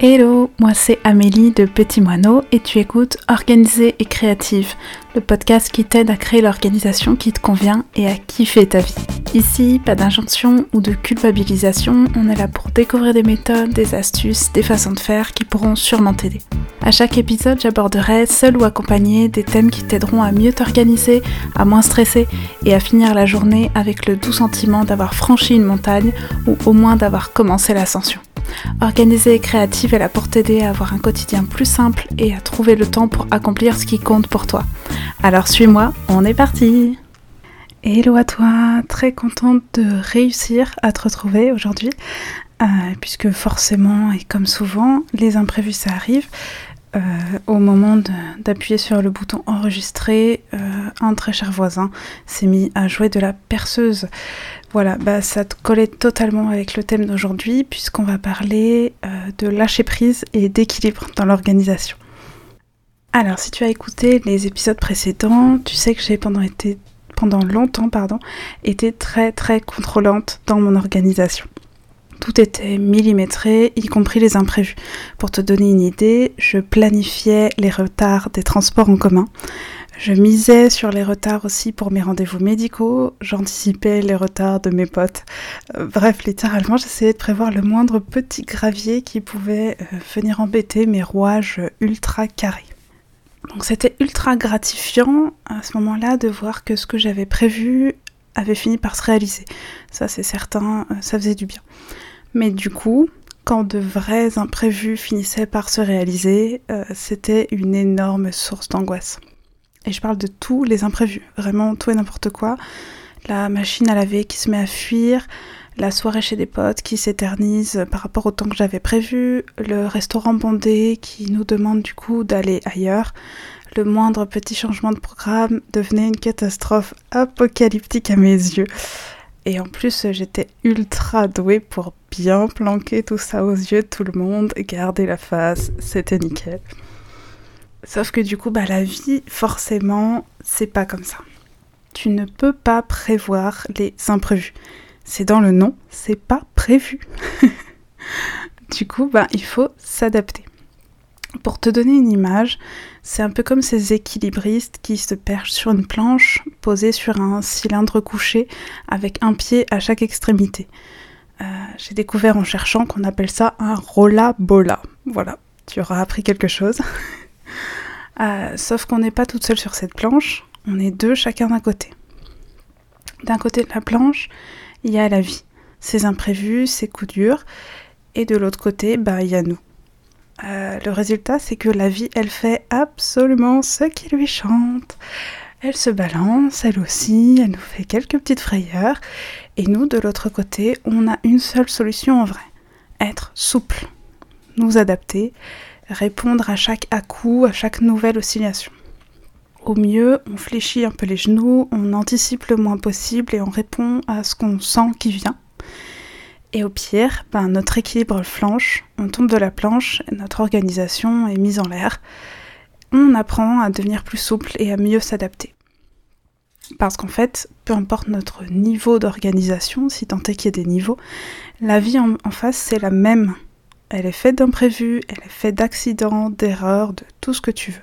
Hello, moi c'est Amélie de Petit Moineau et tu écoutes Organisée et Créative, le podcast qui t'aide à créer l'organisation qui te convient et à kiffer ta vie. Ici, pas d'injonction ou de culpabilisation, on est là pour découvrir des méthodes, des astuces, des façons de faire qui pourront sûrement t'aider. À chaque épisode, j'aborderai, seul ou accompagné, des thèmes qui t'aideront à mieux t'organiser, à moins stresser et à finir la journée avec le doux sentiment d'avoir franchi une montagne ou au moins d'avoir commencé l'ascension. Organisée et créative est là pour t'aider à avoir un quotidien plus simple et à trouver le temps pour accomplir ce qui compte pour toi. Alors suis-moi, on est parti Hello à toi, très contente de réussir à te retrouver aujourd'hui, euh, puisque forcément, et comme souvent, les imprévus ça arrive. Euh, au moment d'appuyer sur le bouton enregistrer, euh, un très cher voisin s'est mis à jouer de la perceuse. Voilà, bah, ça te collait totalement avec le thème d'aujourd'hui, puisqu'on va parler de lâcher prise et d'équilibre dans l'organisation. Alors, si tu as écouté les épisodes précédents, tu sais que j'ai pendant, longtemps été très très contrôlante dans mon organisation. Tout était millimétré, y compris les imprévus. Pour te donner une idée, je planifiais les retards des transports en commun. Je misais sur les retards aussi pour mes rendez-vous médicaux, j'anticipais les retards de mes potes. Euh, bref, littéralement, j'essayais de prévoir le moindre petit gravier qui pouvait euh, venir embêter mes rouages ultra carrés. Donc c'était ultra gratifiant à ce moment-là de voir que ce que j'avais prévu avait fini par se réaliser. Ça c'est certain, euh, ça faisait du bien. Mais du coup, quand de vrais imprévus finissaient par se réaliser, euh, c'était une énorme source d'angoisse. Et je parle de tous les imprévus, vraiment tout et n'importe quoi. La machine à laver qui se met à fuir, la soirée chez des potes qui s'éternise par rapport au temps que j'avais prévu, le restaurant bondé qui nous demande du coup d'aller ailleurs, le moindre petit changement de programme devenait une catastrophe apocalyptique à mes yeux. Et en plus, j'étais ultra douée pour bien planquer tout ça aux yeux de tout le monde, garder la face, c'était nickel. Sauf que du coup, bah, la vie, forcément, c'est pas comme ça. Tu ne peux pas prévoir les imprévus c'est dans le nom, c'est pas prévu. du coup, ben, il faut s'adapter. Pour te donner une image, c'est un peu comme ces équilibristes qui se perchent sur une planche posée sur un cylindre couché avec un pied à chaque extrémité. Euh, j'ai découvert en cherchant qu'on appelle ça un rolla-bola. Voilà, tu auras appris quelque chose. Euh, sauf qu'on n'est pas toute seule sur cette planche, on est deux chacun d'un côté. D'un côté de la planche, il y a la vie, ses imprévus, ses coups durs, et de l'autre côté, bah, il y a nous. Euh, le résultat, c'est que la vie, elle fait absolument ce qui lui chante. Elle se balance, elle aussi, elle nous fait quelques petites frayeurs, et nous, de l'autre côté, on a une seule solution en vrai, être souple, nous adapter, répondre à chaque à-coup, à chaque nouvelle oscillation. Au mieux, on fléchit un peu les genoux, on anticipe le moins possible et on répond à ce qu'on sent qui vient. Et au pire, ben, notre équilibre flanche, on tombe de la planche, notre organisation est mise en l'air. On apprend à devenir plus souple et à mieux s'adapter. Parce qu'en fait, peu importe notre niveau d'organisation, si tant est qu'il y ait des niveaux, la vie en, en face, c'est la même. Elle est faite d'imprévus, elle est faite d'accidents, d'erreurs, de tout ce que tu veux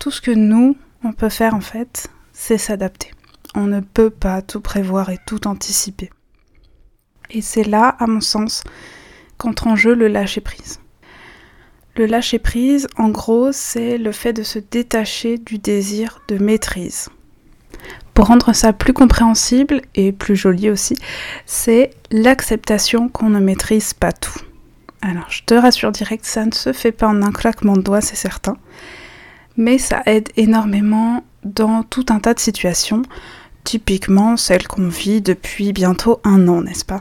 tout ce que nous, on peut faire en fait, c'est s'adapter. On ne peut pas tout prévoir et tout anticiper. Et c'est là, à mon sens, qu'entre en jeu le lâcher-prise. Le lâcher-prise, en gros, c'est le fait de se détacher du désir de maîtrise. Pour rendre ça plus compréhensible et plus joli aussi, c'est l'acceptation qu'on ne maîtrise pas tout. Alors, je te rassure direct, ça ne se fait pas en un claquement de doigts, c'est certain mais ça aide énormément dans tout un tas de situations, typiquement celles qu'on vit depuis bientôt un an, n'est-ce pas?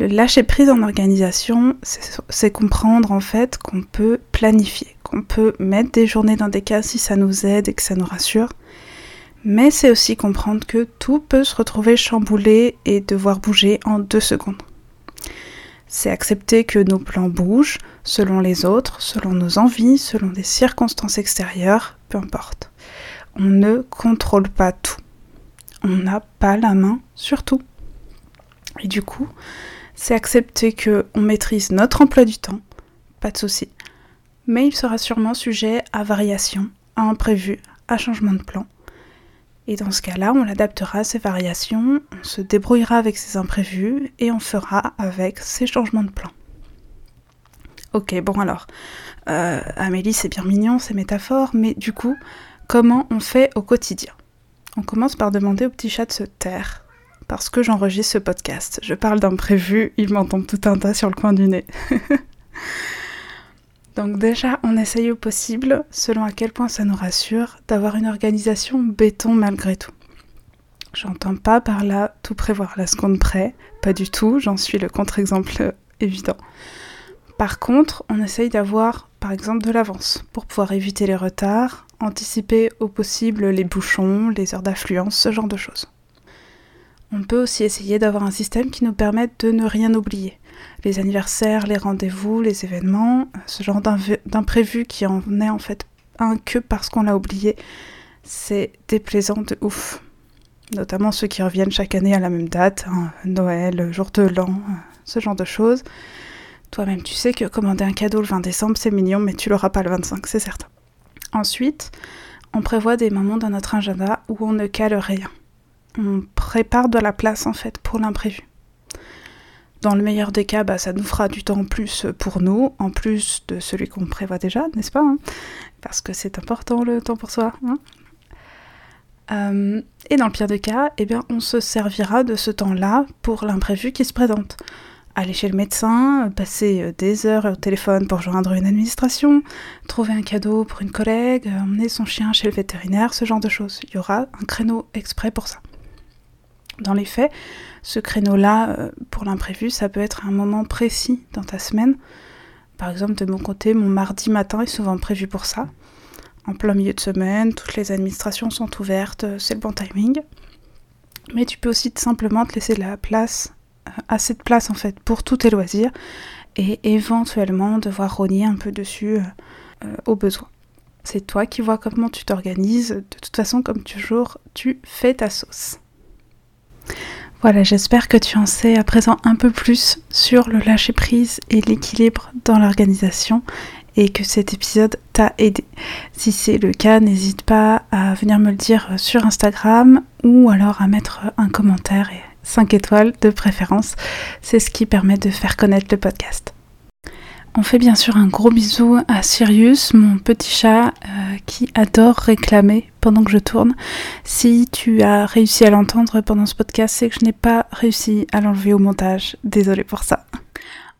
Le lâcher prise en organisation, c'est comprendre en fait qu'on peut planifier, qu'on peut mettre des journées dans des cas si ça nous aide et que ça nous rassure, mais c'est aussi comprendre que tout peut se retrouver chamboulé et devoir bouger en deux secondes c'est accepter que nos plans bougent selon les autres, selon nos envies, selon des circonstances extérieures, peu importe. On ne contrôle pas tout. On n'a pas la main sur tout. Et du coup, c'est accepter que on maîtrise notre emploi du temps, pas de souci. Mais il sera sûrement sujet à variation, à imprévu, à changement de plan. Et dans ce cas-là, on l'adaptera à ces variations, on se débrouillera avec ces imprévus et on fera avec ces changements de plan. Ok, bon alors, euh, Amélie, c'est bien mignon, ces métaphores, mais du coup, comment on fait au quotidien? On commence par demander au petit chat de se taire, parce que j'enregistre ce podcast. Je parle d'imprévu, il m'entend tout un tas sur le coin du nez. Donc déjà, on essaye au possible, selon à quel point ça nous rassure, d'avoir une organisation béton malgré tout. J'entends pas par là tout prévoir la seconde près, pas du tout, j'en suis le contre-exemple évident. Par contre, on essaye d'avoir par exemple de l'avance pour pouvoir éviter les retards, anticiper au possible les bouchons, les heures d'affluence, ce genre de choses. On peut aussi essayer d'avoir un système qui nous permette de ne rien oublier. Les anniversaires, les rendez-vous, les événements, ce genre d'imprévu qui en est en fait un que parce qu'on l'a oublié, c'est déplaisant de ouf. Notamment ceux qui reviennent chaque année à la même date, hein, Noël, jour de l'an, ce genre de choses. Toi-même, tu sais que commander un cadeau le 20 décembre, c'est mignon, mais tu l'auras pas le 25, c'est certain. Ensuite, on prévoit des moments dans notre agenda où on ne cale rien. On prépare de la place en fait pour l'imprévu. Dans le meilleur des cas, bah, ça nous fera du temps en plus pour nous, en plus de celui qu'on prévoit déjà, n'est-ce pas hein? Parce que c'est important le temps pour soi. Hein? Euh, et dans le pire des cas, eh bien, on se servira de ce temps-là pour l'imprévu qui se présente aller chez le médecin, passer euh, des heures au téléphone pour joindre une administration, trouver un cadeau pour une collègue, emmener son chien chez le vétérinaire, ce genre de choses. Il y aura un créneau exprès pour ça. Dans les faits, ce créneau-là, euh, pour l'imprévu, ça peut être un moment précis dans ta semaine. Par exemple, de mon côté, mon mardi matin est souvent prévu pour ça. En plein milieu de semaine, toutes les administrations sont ouvertes, c'est le bon timing. Mais tu peux aussi simplement te laisser la place assez de place en fait pour tous tes loisirs et éventuellement devoir rogner un peu dessus euh, euh, au besoin. C'est toi qui vois comment tu t'organises. De toute façon, comme toujours, tu fais ta sauce. Voilà, j'espère que tu en sais à présent un peu plus sur le lâcher prise et l'équilibre dans l'organisation et que cet épisode t'a aidé. Si c'est le cas, n'hésite pas à venir me le dire sur Instagram ou alors à mettre un commentaire et 5 étoiles de préférence. C'est ce qui permet de faire connaître le podcast. On fait bien sûr un gros bisou à Sirius, mon petit chat euh, qui adore réclamer pendant que je tourne. Si tu as réussi à l'entendre pendant ce podcast, c'est que je n'ai pas réussi à l'enlever au montage. Désolée pour ça.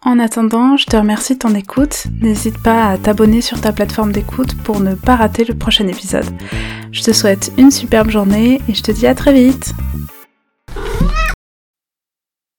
En attendant, je te remercie de ton écoute. N'hésite pas à t'abonner sur ta plateforme d'écoute pour ne pas rater le prochain épisode. Je te souhaite une superbe journée et je te dis à très vite.